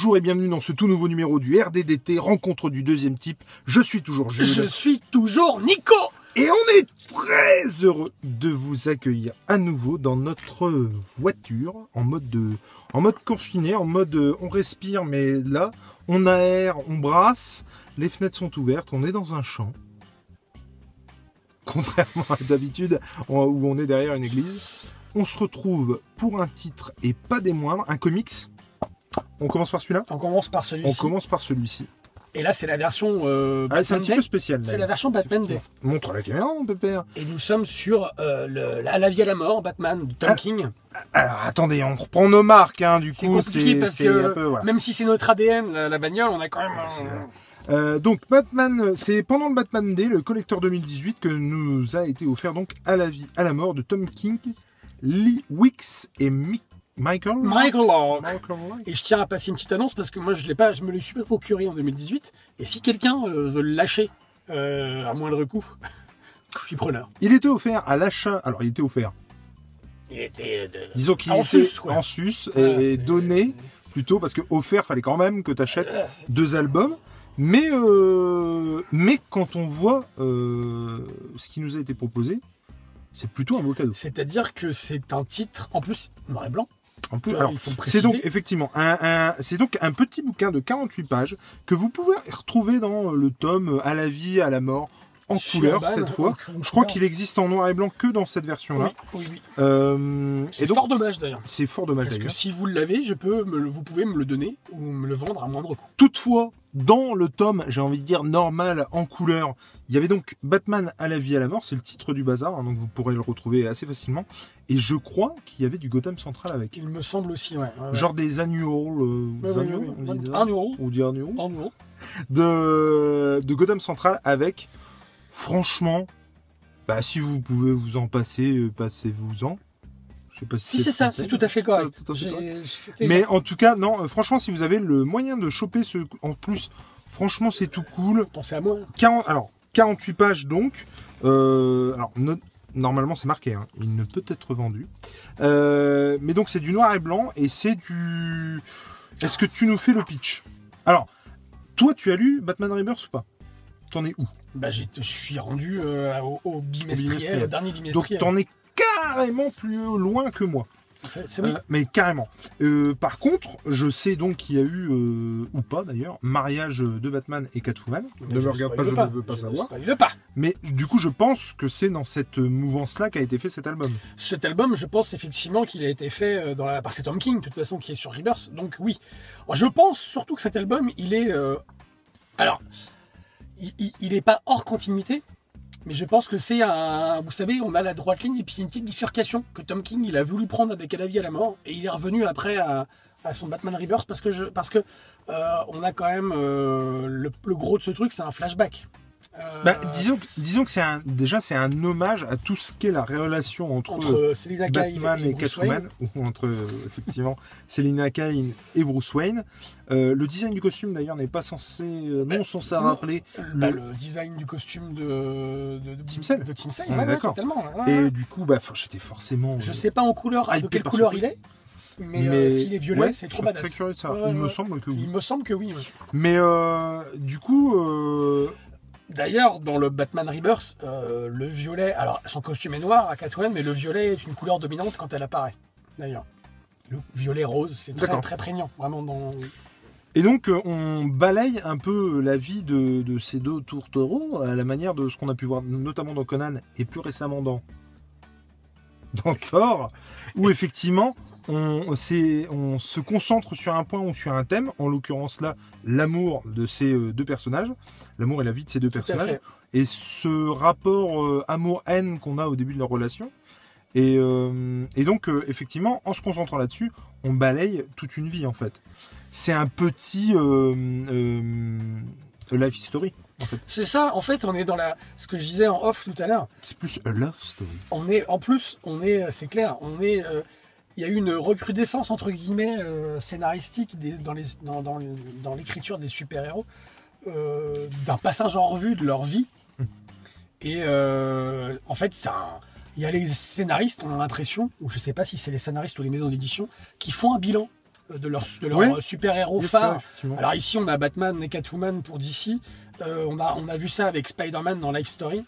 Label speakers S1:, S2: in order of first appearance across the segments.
S1: Bonjour et bienvenue dans ce tout nouveau numéro du RDDT, rencontre du deuxième type. Je suis toujours Jules.
S2: Je suis toujours Nico
S1: Et on est très heureux de vous accueillir à nouveau dans notre voiture, en mode, de, en mode confiné, en mode euh, on respire, mais là, on aère, on brasse, les fenêtres sont ouvertes, on est dans un champ. Contrairement à d'habitude, on- où on est derrière une église. On se retrouve pour un titre et pas des moindres, un comics. On commence par celui-là
S2: On commence par
S1: On
S2: celui-ci.
S1: commence par celui-ci.
S2: Et là, c'est la version euh,
S1: Ah, c'est un
S2: Batman
S1: petit
S2: Day.
S1: peu spécial.
S2: C'est la version Batman Day.
S1: Montre à la caméra, mon pépère.
S2: Et nous sommes sur euh, le, la, la vie à la mort, Batman, de Tom
S1: Ah.
S2: King.
S1: Alors attendez, on reprend nos marques, hein, du
S2: C'est
S1: coup,
S2: compliqué
S1: c'est
S2: parce
S1: c'est
S2: que
S1: un peu voilà.
S2: même si c'est notre ADN, la, la bagnole, on a quand même...
S1: c'est- Euh, donc Batman, c'est pendant le Batman Day, le collecteur 2018, que nous a été offert donc à la vie, à la mort de Tom King, Lee Wicks et Mi- Michael.
S2: Michael. Et je tiens à passer une petite annonce parce que moi, je l'ai pas, je me l'ai super procuré en 2018. Et si quelqu'un euh, veut le lâcher euh, à moindre coût, je suis preneur.
S1: Il était offert à l'achat. Alors il était offert.
S2: Il était de...
S1: Disons qu'il
S2: En
S1: était
S2: sus, quoi.
S1: en sus et donné plutôt parce que offert, fallait quand même que tu achètes
S2: Ah,
S1: deux albums. Mais, euh, mais quand on voit ce qui nous a été proposé, c'est plutôt un beau cadeau.
S2: C'est-à-dire que c'est un titre, en plus, noir et blanc.
S1: Alors, c'est donc effectivement un, un- c'est donc un petit bouquin de 48 pages que vous pouvez retrouver dans le tome À la vie, à la mort, en couleur cette fois.
S2: en
S1: Je crois qu'il existe en noir et blanc que dans cette version-là.
S2: Oui, oui, oui.
S1: Euh,
S2: C'est fort dommage d'ailleurs.
S1: c'est fort dommage
S2: Parce que
S1: d'ailleurs.
S2: si vous l'avez, je peux me le- vous pouvez me le donner ou me le vendre à moindre coût.
S1: Toutefois, dans le tome, j'ai envie de dire normal, en couleur, il y avait donc Batman à la vie, à la mort, c'est le titre du bazar, hein, donc vous pourrez le retrouver assez facilement. Et je crois qu'il y avait du Gotham Central avec.
S2: Il me semble aussi, ouais. ouais, ouais.
S1: Genre des annuals, euh,
S2: Ouais,
S1: des
S2: ouais,
S1: annuals,
S2: ouais,
S1: on dit dit de, de Gotham Central avec, franchement, bah, si vous pouvez vous en passer, euh, passez-vous-en. Je sais pas si,
S2: Si c'est ça, c'est tout à fait correct.
S1: C'est tout à fait
S2: J'ai-
S1: correct.
S2: c'était-
S1: Mais en tout cas, non, euh, franchement, si vous avez le moyen de choper ce. En plus, franchement, c'est tout cool.
S2: pensez à moi.
S1: 40, alors, 48 pages donc. Euh, alors, no- normalement, c'est marqué, hein, il ne peut être vendu. Euh, mais donc, c'est du noir et blanc et c'est du. Est-ce que tu nous fais le pitch? Alors, toi, tu as lu Batman Rebirth ou pas? T'en es où
S2: Bah, je suis rendu euh, au, au bimestriel,
S1: bimestriel.
S2: au dernier
S1: Donc,
S2: bimestriel.
S1: t'en es carrément plus loin que moi.
S2: C'est oui.
S1: Euh, mais carrément. Euh, par contre, je sais donc qu'il y a eu, euh, ou pas d'ailleurs, mariage de Batman et Catwoman.
S2: Mais
S1: ne me regarde pas, je ne veux pas
S2: Je
S1: savoir.
S2: spoil pas.
S1: Mais du coup, je pense que c'est dans cette mouvance-là qu'a été fait cet album.
S2: Cet album, je pense effectivement qu'il a été fait dans la... par c'est Tom King, de toute façon, qui est sur Rebirth. Donc oui. Je pense surtout que cet album, il est... Alors, il- il il est pas hors continuité, mais je pense que c'est un... Vous savez, on a la droite ligne et puis une petite bifurcation que Tom King, il a voulu prendre avec la vie à la mort, et il est revenu après à, son Batman Rebirth parce que, parce que euh, on a quand même... euh, le gros de ce truc, c'est un flashback. Euh,
S1: Bah, disons, que- disons que c'est un, déjà c'est un hommage à tout ce qu'est la relation entre,
S2: entre euh,
S1: Batman et, Catwoman, ou entre euh, effectivement Selina Kyle et Bruce Wayne. Euh, le design du costume d'ailleurs n'est pas censé, euh, non censé
S2: non.
S1: rappeler.
S2: Bah,
S1: le-
S2: le design du costume de, de, de
S1: Tim Sale.
S2: De Tim Sale,
S1: On
S2: ouais,
S1: d'accord.
S2: ouais,
S1: Et
S2: ouais.
S1: du coup, bah, j'étais forcément.
S2: Je
S1: euh,
S2: sais pas en couleur, de quelle couleur il est, mais, euh, s'il est violet,
S1: ouais,
S2: c'est trop badass.
S1: Très curieux de ça.
S2: Ouais,
S1: Il me semble que oui.
S2: Il me semble que oui.
S1: Mais euh, du coup, euh,
S2: D'ailleurs, dans le Batman Rebirth, euh, le violet, alors son costume est noir à Catwoman, mais le violet est une couleur dominante quand elle apparaît. D'ailleurs, le violet rose, c'est très très prégnant, vraiment dans.
S1: Et donc, euh, on balaye un peu la vie de, de ces deux tourtereaux à la manière de ce qu'on a pu voir, notamment dans Conan et plus récemment dans, dans Thor, où effectivement, on, se concentre sur un point ou sur un thème, en l'occurrence là, l'amour de ces euh, deux personnages, l'amour et la vie de ces deux
S2: Tout
S1: personnages, et ce rapport euh, amour-haine qu'on a au début de leur relation. Et, euh, et donc, euh, effectivement, en se concentrant là-dessus, on balaye toute une vie, en fait. C'est un petit life story, en fait.
S2: C'est ça, en fait, on est dans la. Ce que je disais en off tout à l'heure,
S1: C'est plus a love story.
S2: on est en plus, on est, c'est clair, on est. euh, il y a eu une recrudescence entre guillemets euh, scénaristique des- dans les- dans- dans les- dans l'écriture des super-héros, euh, d'un passage en revue de leur vie. Et euh, en fait, ça, il y a les scénaristes, on a l'impression, ou je sais pas si c'est les scénaristes ou les maisons d'édition, qui font un bilan de leur, de leur
S1: Ouais.
S2: super-héros
S1: ça,
S2: phare. Alors ici, on a Batman et Catwoman pour DC. On, a, on a vu ça avec Spider-Man dans Life Story.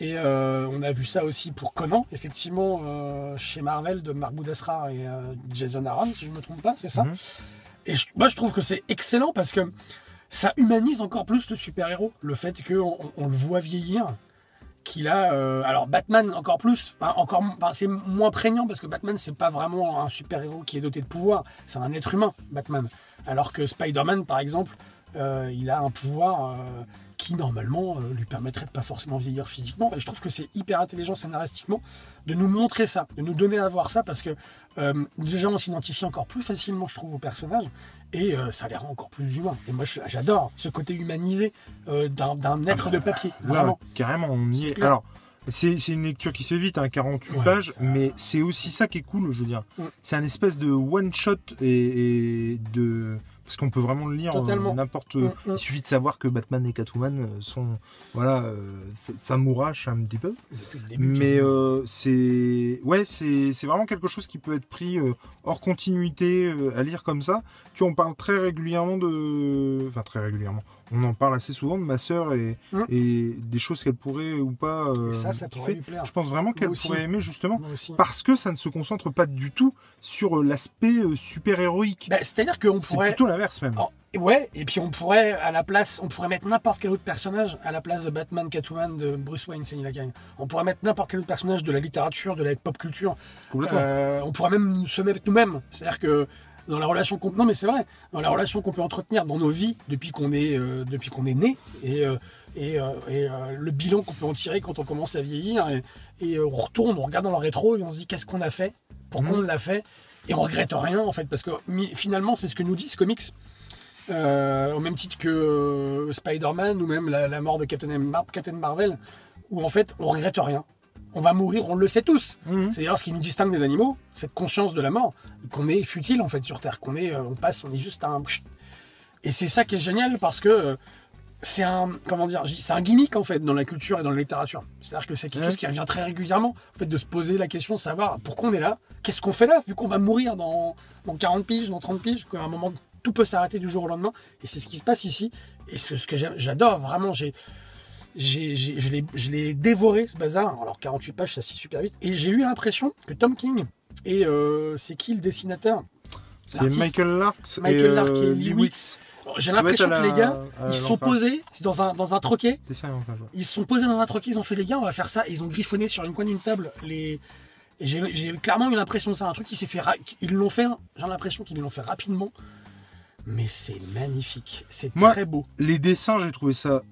S2: Et euh, on a vu ça aussi pour Conan, effectivement, euh, chez Marvel, de Mark Boudasra et euh, Jason Aaron, si je ne me trompe pas, c'est ça?
S1: Mhm.
S2: Et je- moi, je trouve que c'est excellent parce que ça humanise encore plus le super-héros. Le fait qu'on on, on le voit vieillir, qu'il a. alors, Batman, encore plus, encore, c'est moins prégnant parce que Batman, c'est pas vraiment un super-héros qui est doté de pouvoir. C'est un être humain, Batman. Alors que Spider-Man, par exemple, il a un pouvoir. Euh, qui normalement euh, lui permettrait de pas forcément vieillir physiquement. Et je trouve que c'est hyper intelligent scénaristiquement de nous montrer ça, de nous donner à voir ça, parce que euh, déjà on s'identifie encore plus facilement, je trouve, au personnage, et euh, ça les rend encore plus humains. Et moi j'adore ce côté humanisé euh, d'un être de papier,
S1: Ouais,
S2: vraiment.
S1: carrément, on y
S2: C'est
S1: est. Alors, c'est c'est une lecture qui se fait vite, hein, 48
S2: Ouais,
S1: pages,
S2: ça-
S1: mais c'est aussi ça qui est cool, je veux dire.
S2: Mm.
S1: C'est un espèce de one-shot et, et de. Parce qu'on peut vraiment le lire euh,
S2: Totalement.
S1: n'importe.
S2: Mm, mm.
S1: Il suffit de savoir que Batman et Catwoman euh, sont. Voilà, euh, ça, ça mourrache un petit peu. Mais euh, c'est ouais, c'est c'est vraiment quelque chose qui peut être pris euh, hors continuité euh, à lire comme ça. Tu vois, on parle très régulièrement de, enfin très régulièrement. On en parle assez souvent de ma sœur et, et des choses qu'elle pourrait ou pas euh,
S2: Et ça, ça pourrait lui plaire.
S1: Je pense vraiment qu'elle pourrait aimer justement parce que ça ne se concentre pas du tout sur euh, l'aspect euh, super héroïque.
S2: Bah, C'est-à-dire qu'on
S1: c'est
S2: pourrait.
S1: plutôt l'inverse même.
S2: Oh, Ouais, et puis on pourrait à la place, on pourrait mettre n'importe quel autre personnage à la place de Batman, Catwoman, de Bruce Wayne, c'est la. On pourrait mettre n'importe quel autre personnage de la littérature, de la pop culture. Euh, on pourrait même se mettre nous-mêmes. C'est-à-dire que dans la relation qu'on non mais c'est vrai, dans la relation qu'on peut entretenir dans nos vies depuis qu'on est euh, depuis qu'on est né et euh, et, euh, et, le bilan qu'on peut en tirer quand on commence à vieillir et, et, on retourne, on regarde dans le rétro et on se dit qu'est-ce qu'on a fait, pourquoi
S1: Mhm.
S2: on l'a fait et on regrette rien en fait parce que finalement c'est ce que nous dit ce comics. Au même titre que Spider-Man ou même la, la mort de Captain, Mar- Captain Marvel, où en fait on regrette rien. On va mourir, on le sait tous.
S1: Mhm.
S2: C'est d'ailleurs ce qui nous distingue des animaux, cette conscience de la mort, qu'on est futile en fait sur Terre, qu'on est, euh, on passe, on est juste un. Et c'est ça qui est génial parce que euh, c'est un, comment dire, c'est un gimmick en fait dans la culture et dans la littérature. C'est-à-dire que c'est quelque chose qui revient très régulièrement, en fait, de se poser la question de savoir pourquoi on est là, qu'est-ce qu'on fait là, vu qu'on va mourir dans, dans 40 piges, dans 30 piges, qu'à un moment tout peut s'arrêter du jour au lendemain. Et c'est ce qui se passe ici. Et c'est ce que j'adore vraiment. J'ai j'ai- j'ai- je l'ai- je l'ai dévoré ce bazar. Alors 48 pages, ça s'y super vite. Et j'ai eu l'impression que Tom King et euh, c'est qui le dessinateur?
S1: C'est
S2: l'artiste?
S1: Michael Larks
S2: Michael
S1: et,
S2: Lark et
S1: euh,
S2: Lee Wicks. J'ai l'impression que les gars, ils se sont posés dans un, dans un troquet.
S1: C'est ça.
S2: Ils se sont posés dans un troquet. Ils ont fait les gars, on va faire ça. Et ils ont griffonné sur une coin d'une table les. Et j'ai j'ai clairement eu l'impression de ça, un truc qui s'est fait. ra- Ils l'ont fait. J'ai l'impression qu'ils l'ont fait rapidement. Mais c'est magnifique. C'est
S1: Moi,
S2: très beau.
S1: Les dessins, j'ai trouvé ça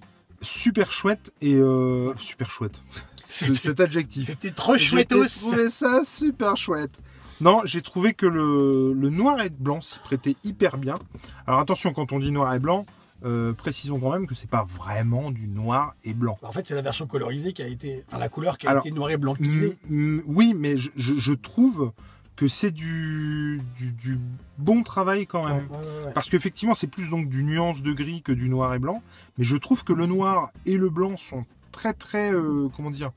S1: super chouette et euh, super chouette. Cet adjectif.
S2: c'était trop
S1: J'ai
S2: chouettos.
S1: trouvé ça super chouette. Non, j'ai trouvé que le, le noir et blanc s'y prêtait hyper bien. Alors attention, quand on dit noir et blanc, euh, précisons quand même que c'est pas vraiment du noir et blanc.
S2: En fait, c'est la version colorisée qui a été. Enfin, la couleur qui a
S1: Alors,
S2: été noir et
S1: mm, oui, mais je, je- je trouve que c'est du, du, du bon travail quand même.
S2: Ouais, ouais, ouais, ouais.
S1: Parce qu'effectivement, c'est plus donc du nuance de gris que du noir et blanc. Mais je trouve que le noir et le blanc sont très très euh, comment dire.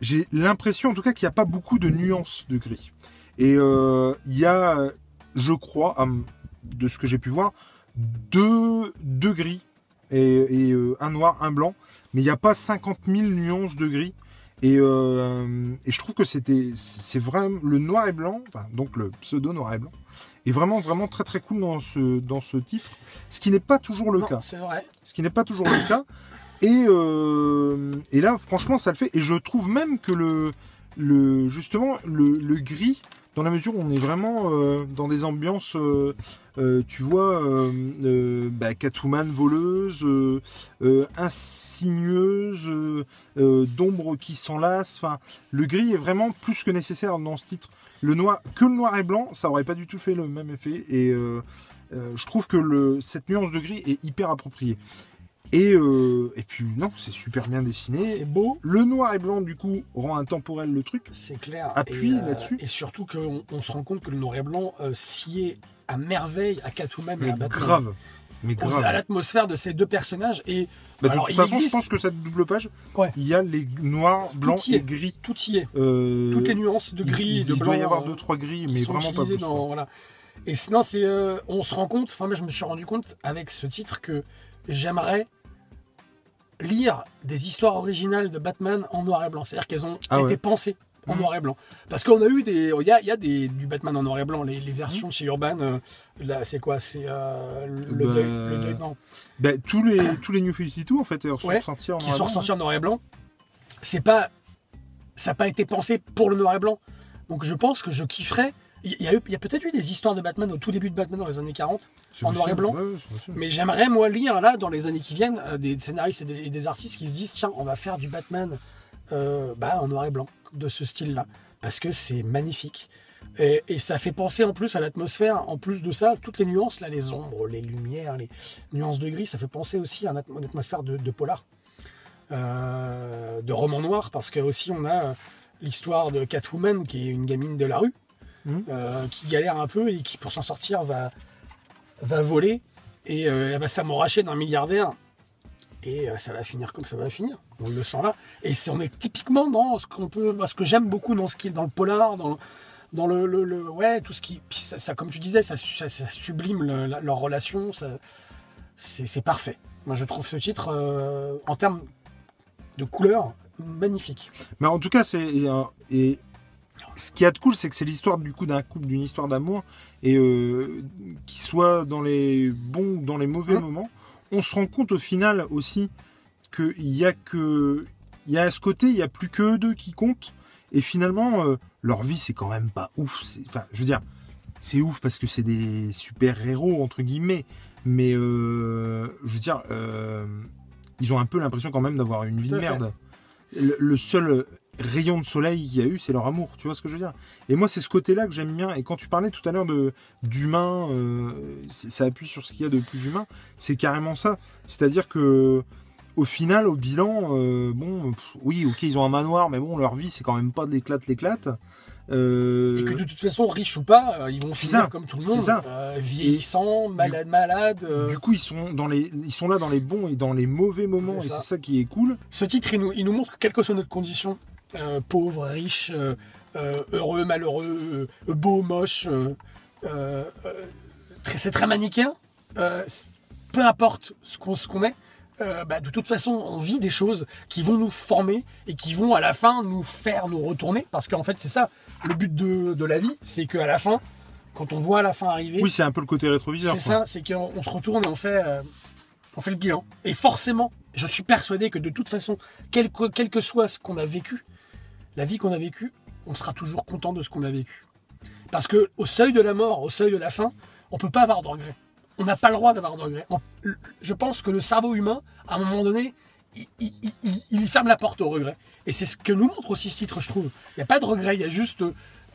S1: J'ai l'impression en tout cas qu'il n'y a pas beaucoup de nuances de gris. Et euh, il y a, je crois, de ce que j'ai pu voir, deux, deux gris et, et, euh, un noir, un blanc. Mais il n'y a pas 50 000 nuances de gris. Et, euh, et je trouve que c'était, c'est vraiment le noir et blanc, enfin, donc le pseudo noir et blanc, est vraiment vraiment très très cool dans ce dans ce titre, ce qui n'est pas toujours le
S2: Non,
S1: cas.
S2: C'est vrai.
S1: Ce qui n'est pas toujours le cas. Et euh, et là, franchement, ça le fait. Et je trouve même que le le justement le, le gris, dans mesure on est vraiment euh, dans des ambiances, euh, euh, tu vois, bah, Catwoman voleuse, insigneuse, d'ombre qui s'enlace. Enfin, le gris est vraiment plus que nécessaire dans ce titre. Le noir, que le noir et blanc, ça aurait pas du tout fait le même effet. Et je trouve que cette nuance de gris est hyper appropriée. Et, euh, et puis non, c'est super bien dessiné.
S2: C'est beau.
S1: Le noir et blanc, du coup, rend intemporel le truc.
S2: C'est clair.
S1: Appuie
S2: Et, euh,
S1: là-dessus.
S2: Et surtout qu'on on se rend compte que le noir et blanc euh, sied à merveille à Catwoman et
S1: Mais
S2: à Batman.
S1: grave. Mais grave.
S2: À l'atmosphère de ces deux personnages. Et
S1: Bah, de
S2: Alors,
S1: toute
S2: il
S1: façon,
S2: existe-
S1: je pense que cette double page,
S2: Ouais.
S1: il y a les noirs, blancs et gris.
S2: tout y est.
S1: Euh,
S2: Toutes les nuances de
S1: il-
S2: gris
S1: il,
S2: et de
S1: il
S2: blanc.
S1: doit y avoir
S2: euh,
S1: deux trois gris, mais vraiment pas plus.
S2: dans- voilà. Et sinon, c'est, on se rend compte, enfin, moi, je me suis rendu compte avec ce titre que j'aimerais lire des histoires originales de Batman en noir et blanc. C'est-à-dire qu'elles ont
S1: Ah
S2: été
S1: ouais.
S2: pensées en
S1: Mhm.
S2: noir et blanc. Parce qu'on a eu des. Il y a, il y a des, du Batman en noir et blanc. Les, les versions de chez Urban, euh, là, c'est quoi? C'est euh, le,
S1: Bah,
S2: deuil, le deuil. Non.
S1: Bah, tous les tous les New 52 en fait sont
S2: Ouais,
S1: sortis en
S2: qui
S1: noir et
S2: sont
S1: blanc.
S2: ressortis en noir et blanc. C'est pas. Ça n'a pas été pensé pour le noir et blanc. Donc je pense que je kifferais. Il y a, peut-être eu des histoires de Batman au tout début de Batman dans les années 40.
S1: C'est
S2: en noir et blanc.
S1: Ouais.
S2: Mais j'aimerais, moi, lire, là, dans les années qui viennent, euh, des scénaristes et des, et des artistes qui se disent tiens, on va faire du Batman euh, bah, en noir et blanc, de ce style-là. Parce que c'est magnifique. Et, et ça fait penser en plus à l'atmosphère. En plus de ça, toutes les nuances, là, les ombres, les lumières, les nuances de gris, ça fait penser aussi à une atmo- une atmosphère de, de polar, euh, de roman noir, parce que aussi on a l'histoire de Catwoman, qui est une gamine de la rue, Euh, qui galère un peu et qui, pour s'en sortir, va, va voler et euh, elle va s'amouracher d'un milliardaire. Et euh, ça va finir comme ça va finir. On le sent là. Et on est typiquement dans ce qu'on peut, ce que j'aime beaucoup dans ce qui est dans le polar, dans, dans le, le- ouais, tout ce qui, puis ça, comme tu disais, ça, su- ça- ça sublime leur relation. c'est, parfait. Moi, je trouve ce titre euh, en termes de couleur magnifique.
S1: Mais en tout cas, c'est et ce qui est de cool, c'est que c'est l'histoire du coup d'un couple, d'une histoire d'amour, et euh, qui soit dans les bons ou dans les mauvais
S2: Hein
S1: moments, on se rend compte au final aussi qu'il y a que il y a à ce côté, il y a plus que eux deux qui comptent, et finalement euh, leur vie c'est quand même pas ouf. Enfin, je veux dire, c'est ouf parce que c'est des super héros entre guillemets, mais euh, je veux dire, euh, ils ont un peu l'impression quand même d'avoir une vie de merde. Le, le seul rayon de soleil qu'il y a eu, c'est leur amour. Tu vois ce que je veux dire? Et moi, c'est ce côté-là que j'aime bien. Et quand tu parlais tout à l'heure de d'humain, euh, ça appuie sur ce qu'il y a de plus humain. C'est carrément ça. C'est-à-dire que au final, au bilan, euh, bon, pff, oui, ok, ils ont un manoir, mais bon, leur vie, c'est quand même pas de l'éclate, l'éclate. Euh,
S2: Et que de toute façon, riches ou pas, ils vont finir
S1: ça.
S2: comme tout le
S1: C'est
S2: monde,
S1: ça.
S2: euh, vieillissants, malades, malades. euh.
S1: Du coup, ils sont dans les, ils sont là dans les bons et dans les mauvais moments, et c'est ça qui est cool.
S2: Ce titre, il nous, il nous montre que quelle que soit notre condition, euh, pauvre, riche, euh, euh, heureux, malheureux, euh, beau, moche, c'est très manichéen. Peu importe ce qu'on est, bah, de toute façon, on vit des choses qui vont nous former et qui vont à la fin nous faire nous retourner. Parce qu'en fait, c'est ça, le but de, de la vie, c'est qu'à la fin, quand on voit la fin arriver,
S1: Oui, c'est un peu le côté rétroviseur.
S2: c'est ça, c'est qu'on on se retourne et on fait, euh, on fait le bilan. Et forcément, je suis persuadé que de toute façon, quel que, quel que soit ce qu'on a vécu, la vie qu'on a vécue, on sera toujours content de ce qu'on a vécu. Parce que au seuil de la mort, au seuil de la fin, on peut pas avoir de regrets. On n'a pas le droit d'avoir de regrets. On- je pense que le cerveau humain, à un moment donné, il, il- il- il ferme la porte au regret. Et c'est ce que nous montre aussi ce titre, je trouve. Il n'y a pas de regret, il y a juste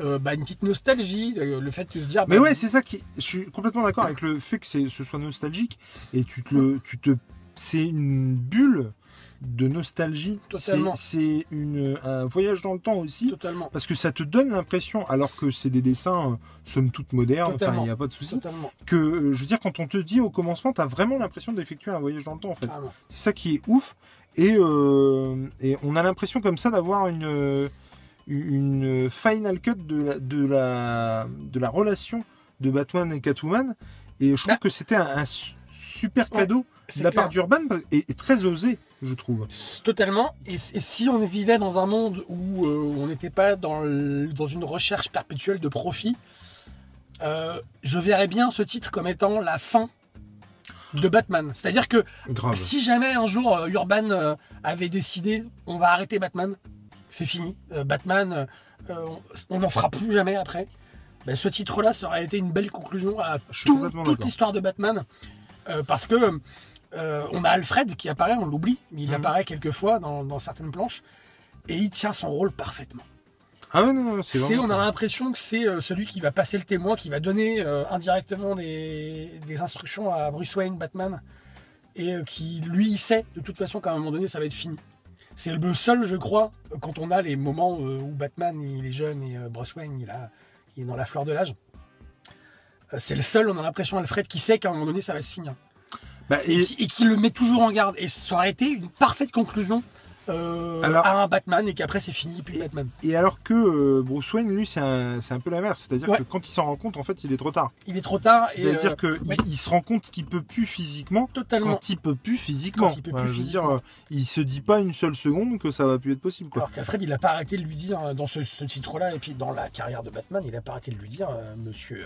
S2: euh, bah, une petite nostalgie, euh, le fait de se dire.
S1: Mais
S2: bah,
S1: ouais, c'est ça qui. Je suis complètement d'accord avec le fait que c'est- ce soit nostalgique et tu te, tu te, c'est une bulle de nostalgie. C'est un voyage dans le temps aussi.
S2: Totalement.
S1: Parce que ça te donne l'impression, alors que c'est des dessins, euh, somme toute modernes, il n'y a pas de souci, que, euh, je veux dire, quand on te dit au commencement, tu as vraiment l'impression d'effectuer un voyage dans le temps, en fait. C'est ça qui est ouf. Et, euh, et on a l'impression comme ça d'avoir une, une final cut de la, de, la, de la relation de Batman et Catwoman. Et je trouve
S2: Bah.
S1: que c'était un, un su- super
S2: Ouais,
S1: cadeau de la
S2: clair.
S1: part d'Urban et, et très osé, je trouve.
S2: Totalement. Et, et si on vivait dans un monde où euh, on n'était pas dans, le- dans une recherche perpétuelle de profit, euh, je verrais bien ce titre comme étant la fin de Batman. C'est-à-dire que
S1: Grave.
S2: si jamais un jour euh, Urban avait décidé on va arrêter Batman, c'est fini. Batman, on n'en fera plus jamais après. Ben, ce titre-là, ça aurait été une belle conclusion à tout- toute l'histoire de Batman. Euh, parce que euh, on a Alfred qui apparaît, on l'oublie, mais il
S1: Mhm.
S2: apparaît quelques fois dans, dans certaines planches. Et il tient son rôle parfaitement.
S1: Ah ouais, non, non, c'est
S2: on a l'impression que c'est euh, celui qui va passer le témoin, qui va donner euh, indirectement des, des instructions à Bruce Wayne, Batman, et euh, qui, lui, il sait de toute façon qu'à un moment donné, ça va être fini. C'est le seul, je crois, quand on a les moments euh, où Batman il est jeune et Bruce Wayne il, a, il est dans la fleur de l'âge. Euh, C'est le seul, on a l'impression, Alfred, qui sait qu'à un moment donné, ça va se finir.
S1: Bah,
S2: Et,
S1: et-
S2: qui, et qui le met toujours en garde. Et ça aurait été une parfaite conclusion euh,
S1: Alors-
S2: à un Batman et qu'après c'est fini, plus de Batman.
S1: Et alors que euh, Bruce Wayne, lui, c'est un, c'est un peu l'inverse. C'est-à-dire
S2: Ouais.
S1: que quand il s'en rend compte, en fait, il est trop tard.
S2: Il est trop tard et
S1: C'est-à-dire
S2: euh,
S1: que
S2: ouais.
S1: il, il se rend compte qu'il peut plus physiquement
S2: totalement.
S1: quand il peut plus physiquement.
S2: Quand il peut plus
S1: je veux
S2: physiquement.
S1: dire, il se dit pas une seule seconde que ça va plus être possible. Quoi.
S2: Alors qu'Alfred, il n'a pas arrêté de lui dire dans ce, ce titre-là et puis dans la carrière de Batman, il n'a pas arrêté de lui dire, Monsieur,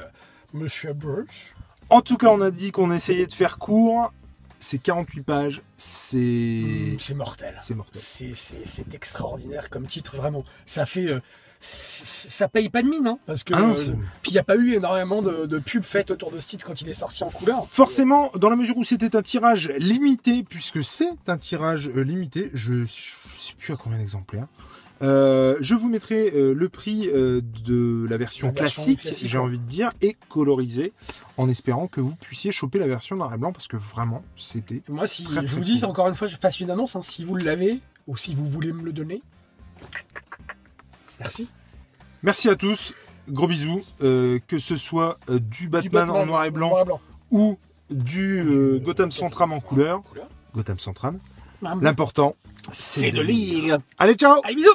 S2: Monsieur Bruce.
S1: En tout cas, on a dit qu'on essayait de faire court. C'est 48 pages. C'est
S2: Mm, C'est mortel.
S1: c'est mortel.
S2: C'est- extraordinaire comme titre, vraiment. Ça fait. euh, ça paye pas de mine, hein, parce que.
S1: Ah non,
S2: euh, puis il n'y a pas eu énormément de, de pubs faites autour de ce titre quand il est sorti en couleur.
S1: Forcément, dans la mesure où c'était un tirage limité, puisque c'est un tirage euh, limité, je ne sais plus à combien d'exemplaires. Euh, je vous mettrai euh, le prix euh, de la version,
S2: La version
S1: classique,
S2: classique,
S1: j'ai envie de dire, et colorisée, en espérant que vous puissiez choper la version noir et blanc, parce que vraiment, c'était...
S2: Moi, si
S1: Très,
S2: je
S1: très
S2: vous dis encore une fois, je passe une annonce, hein, si vous l'avez ou si vous voulez me le donner. Merci.
S1: Merci à tous, gros bisous, que ce soit du
S2: Du
S1: Batman, en noir et blanc
S2: noir et blanc.
S1: ou du Gotham Centram en couleur.
S2: Couleur.
S1: Gotham Centram.
S2: Hum.
S1: L'important,
S2: C'est de lire.
S1: Allez, ciao
S2: Allez, bisous